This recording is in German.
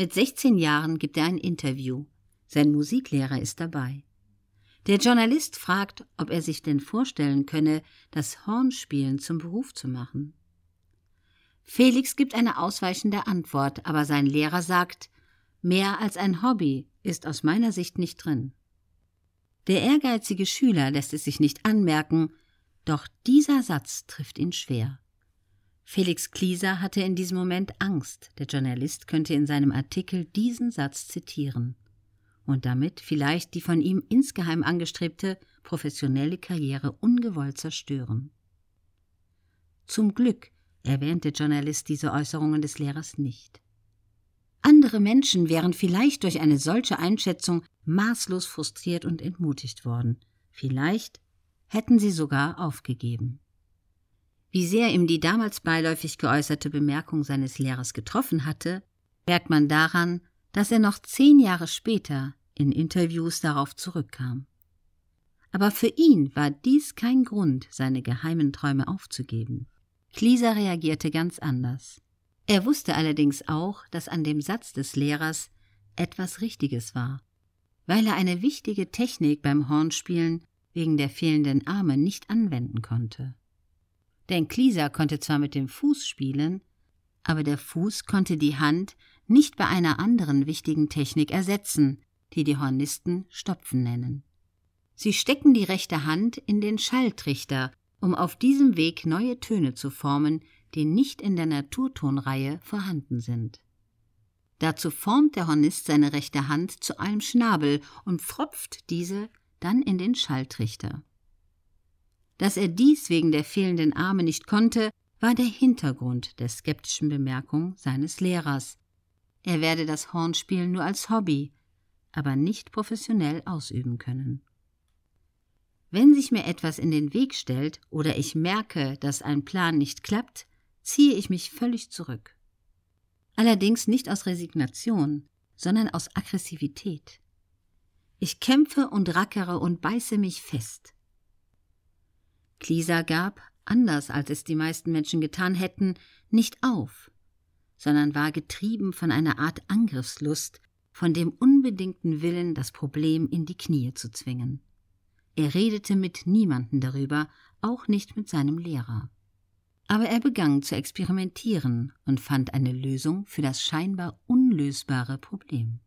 Mit 16 Jahren gibt er ein Interview. Sein Musiklehrer ist dabei. Der Journalist fragt, ob er sich denn vorstellen könne, das Hornspielen zum Beruf zu machen. Felix gibt eine ausweichende Antwort, aber sein Lehrer sagt, mehr als ein Hobby ist aus meiner Sicht nicht drin. Der ehrgeizige Schüler lässt es sich nicht anmerken, doch dieser Satz trifft ihn schwer. Felix Klieser hatte in diesem Moment Angst, der Journalist könnte in seinem Artikel diesen Satz zitieren und damit vielleicht die von ihm insgeheim angestrebte professionelle Karriere ungewollt zerstören. Zum Glück erwähnt der Journalist diese Äußerungen des Lehrers nicht. Andere Menschen wären vielleicht durch eine solche Einschätzung maßlos frustriert und entmutigt worden. Vielleicht hätten sie sogar aufgegeben. Wie sehr ihm die damals beiläufig geäußerte Bemerkung seines Lehrers getroffen hatte, merkt man daran, dass er noch zehn Jahre später in Interviews darauf zurückkam. Aber für ihn war dies kein Grund, seine geheimen Träume aufzugeben. Klieser reagierte ganz anders. Er wusste allerdings auch, dass an dem Satz des Lehrers etwas Richtiges war. Weil er eine wichtige Technik beim Hornspielen wegen der fehlenden Arme nicht anwenden konnte. Denn Klieser konnte zwar mit dem Fuß spielen, aber der Fuß konnte die Hand nicht bei einer anderen wichtigen Technik ersetzen, die die Hornisten Stopfen nennen. Sie stecken die rechte Hand in den Schalltrichter, um auf diesem Weg neue Töne zu formen, die nicht in der Naturtonreihe vorhanden sind. Dazu formt der Hornist seine rechte Hand zu einem Schnabel und pfropft diese dann in den Schalltrichter. Dass er dies wegen der fehlenden Arme nicht konnte, war der Hintergrund der skeptischen Bemerkung seines Lehrers. Er werde das Hornspielen nur als Hobby, aber nicht professionell ausüben können. Wenn sich mir etwas in den Weg stellt oder ich merke, dass ein Plan nicht klappt, ziehe ich mich völlig zurück. Allerdings nicht aus Resignation, sondern aus Aggressivität. Ich kämpfe und rackere und beiße mich fest. Klisa gab, anders als es die meisten Menschen getan hätten, nicht auf, sondern war getrieben von einer Art Angriffslust, von dem unbedingten Willen, das Problem in die Knie zu zwingen. Er redete mit niemanden darüber, auch nicht mit seinem Lehrer. Aber er begann zu experimentieren und fand eine Lösung für das scheinbar unlösbare Problem.